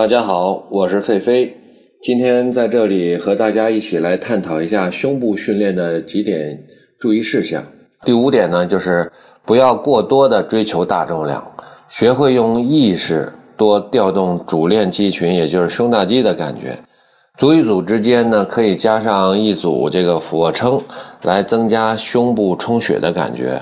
大家好，我是费飞，今天在这里和大家一起来探讨一下胸部训练的几点注意事项。第五点呢，就是不要过多的追求大重量，学会用意识多调动主链肌群，也就是胸大肌的感觉。组与组之间呢，可以加上一组这个俯卧撑。来增加胸部充血的感觉。